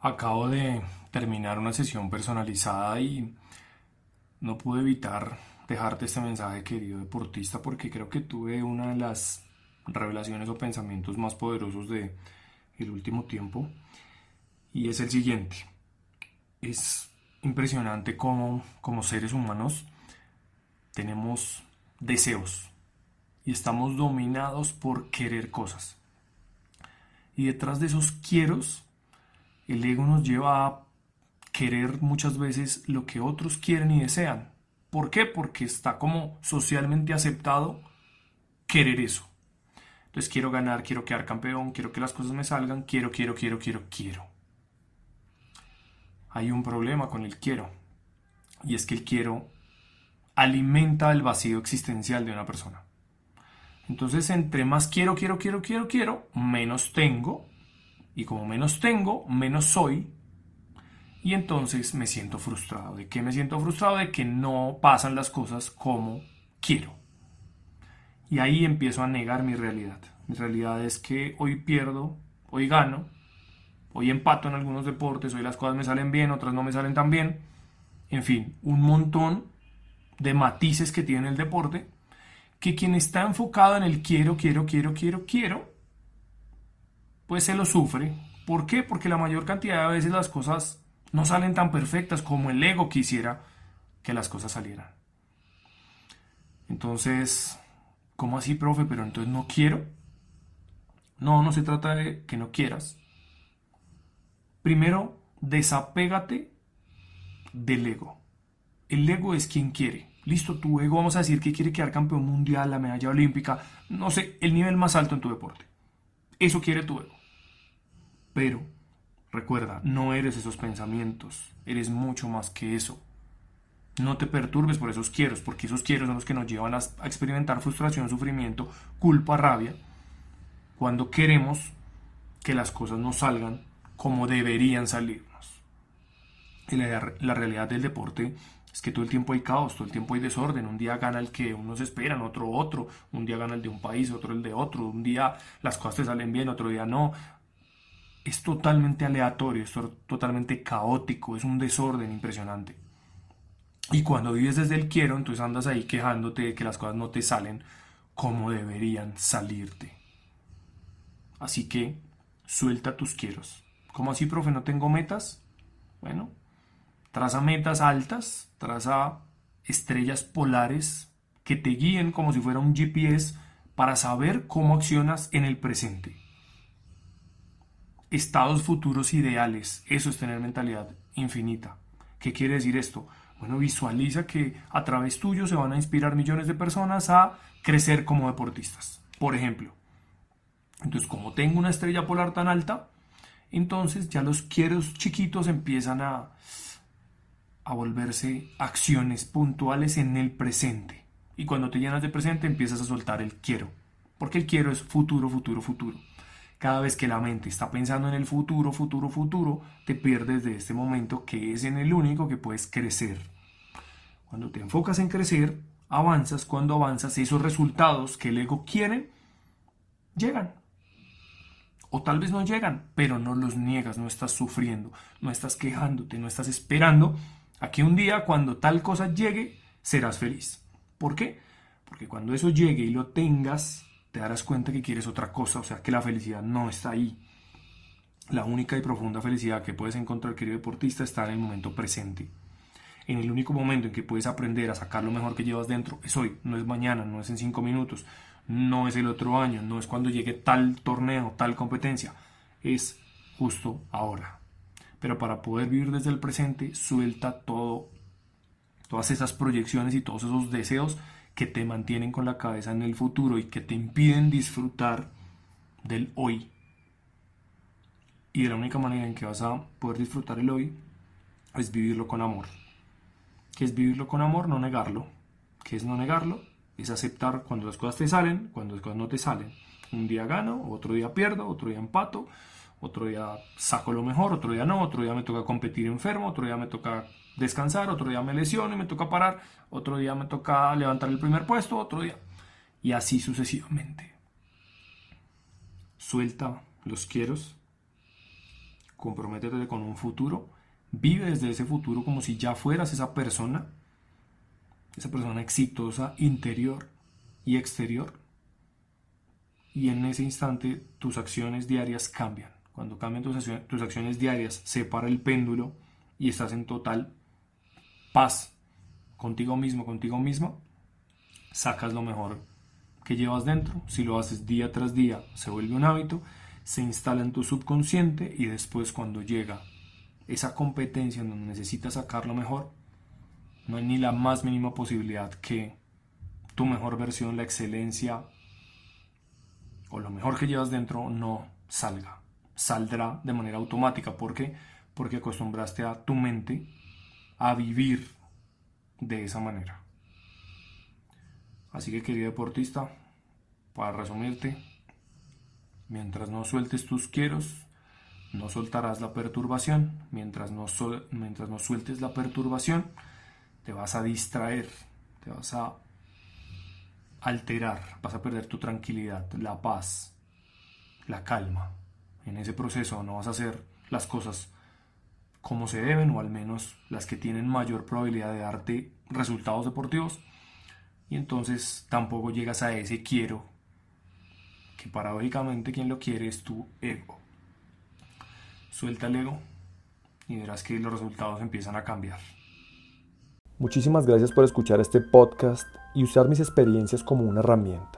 Acabo de terminar una sesión personalizada y no pude evitar dejarte este mensaje, querido deportista, porque creo que tuve una de las revelaciones o pensamientos más poderosos de el último tiempo y es el siguiente. Es impresionante cómo como seres humanos tenemos deseos y estamos dominados por querer cosas. Y detrás de esos quieros el ego nos lleva a querer muchas veces lo que otros quieren y desean. ¿Por qué? Porque está como socialmente aceptado querer eso. Entonces quiero ganar, quiero quedar campeón, quiero que las cosas me salgan, quiero, quiero, quiero, quiero, quiero. Hay un problema con el quiero. Y es que el quiero alimenta el vacío existencial de una persona. Entonces, entre más quiero, quiero, quiero, quiero, quiero, menos tengo y como menos tengo, menos soy. Y entonces me siento frustrado. ¿De qué me siento frustrado? De que no pasan las cosas como quiero. Y ahí empiezo a negar mi realidad. Mi realidad es que hoy pierdo, hoy gano, hoy empato en algunos deportes, hoy las cosas me salen bien, otras no me salen tan bien. En fin, un montón de matices que tiene el deporte que quien está enfocado en el quiero, quiero, quiero, quiero, quiero, pues se lo sufre. ¿Por qué? Porque la mayor cantidad de veces las cosas no salen tan perfectas como el ego quisiera que las cosas salieran. Entonces, ¿cómo así, profe? Pero entonces no quiero. No, no se trata de que no quieras. Primero, desapégate del ego. El ego es quien quiere. Listo, tu ego, vamos a decir que quiere quedar campeón mundial, la medalla olímpica, no sé, el nivel más alto en tu deporte. Eso quiere tu ego. Pero, recuerda, no eres esos pensamientos, eres mucho más que eso. No te perturbes por esos quieros, porque esos quieros son los que nos llevan a, experimentar frustración, sufrimiento, culpa, rabia, cuando queremos que las cosas no salgan como deberían salirnos. Y la, la realidad del deporte es que todo el tiempo hay caos, todo el tiempo hay desorden. Un día gana el que unos esperan, otro otro. Un día gana el de un país, otro el de otro. Un día las cosas te salen bien, otro día no es totalmente aleatorio, es totalmente caótico, es un desorden impresionante. Y cuando vives desde el quiero, entonces andas ahí quejándote de que las cosas no te salen como deberían salirte. Así que suelta tus quieros. ¿Cómo así, profe? ¿No tengo metas? Bueno, traza metas altas, traza estrellas polares que te guíen como si fuera un GPS para saber cómo accionas en el presente estados futuros ideales. Eso es tener mentalidad infinita. ¿Qué quiere decir esto? Bueno, visualiza que a través tuyo se van a inspirar millones de personas a crecer como deportistas. Por ejemplo. Entonces, como tengo una estrella polar tan alta, entonces ya los quieros chiquitos empiezan a, a volverse acciones puntuales en el presente. Y cuando te llenas de presente empiezas a soltar el quiero. Porque el quiero es futuro, futuro, futuro. Cada vez que la mente está pensando en el futuro, futuro, futuro, te pierdes de este momento que es en el único que puedes crecer. Cuando te enfocas en crecer, avanzas. Cuando avanzas, esos resultados que el ego quiere, llegan. O tal vez no llegan, pero no los niegas, no estás sufriendo, no estás quejándote, no estás esperando a que un día cuando tal cosa llegue, serás feliz. ¿Por qué? Porque cuando eso llegue y lo tengas, te darás cuenta que quieres otra cosa, o sea que la felicidad no está ahí. La única y profunda felicidad que puedes encontrar, querido deportista, está en el momento presente. En el único momento en que puedes aprender a sacar lo mejor que llevas dentro es hoy, no es mañana, no es en cinco minutos, no es el otro año, no es cuando llegue tal torneo, tal competencia, es justo ahora. Pero para poder vivir desde el presente, suelta todo, todas esas proyecciones y todos esos deseos que te mantienen con la cabeza en el futuro y que te impiden disfrutar del hoy. Y de la única manera en que vas a poder disfrutar el hoy es vivirlo con amor. ¿Qué es vivirlo con amor? No negarlo. ¿Qué es no negarlo? Es aceptar cuando las cosas te salen, cuando las cosas no te salen. Un día gano, otro día pierdo, otro día empato, otro día saco lo mejor, otro día no, otro día me toca competir enfermo, otro día me toca descansar, otro día me lesiono y me toca parar, otro día me toca levantar el primer puesto, otro día. Y así sucesivamente. Suelta los quieros, comprométete con un futuro, vive desde ese futuro como si ya fueras esa persona, esa persona exitosa interior y exterior. Y en ese instante tus acciones diarias cambian. Cuando cambian tus acciones, diarias, se para el péndulo y estás en total paz contigo mismo, contigo mismo, sacas lo mejor que llevas dentro. Si lo haces día tras día, se vuelve un hábito, se instala en tu subconsciente y después cuando llega esa competencia en donde necesitas sacarlo mejor, no hay ni la más mínima posibilidad que tu mejor versión, la excelencia o lo mejor que llevas dentro no salga. Saldrá de manera automática. ¿Por qué? Porque acostumbraste a tu mente a vivir de esa manera. Así que querido deportista, para resumirte, mientras no sueltes tus quieros, no soltarás la perturbación. Mientras no, mientras no sueltes la perturbación, te vas a distraer, te vas a alterar, vas a perder tu tranquilidad, la paz, la calma. En ese proceso no vas a hacer las cosas como se deben o al menos las que tienen mayor probabilidad de darte resultados deportivos y entonces tampoco llegas a ese quiero que paradójicamente quien lo quiere es tu ego. Suelta el ego y verás que los resultados empiezan a cambiar. Muchísimas gracias por escuchar este podcast y usar mis experiencias como una herramienta.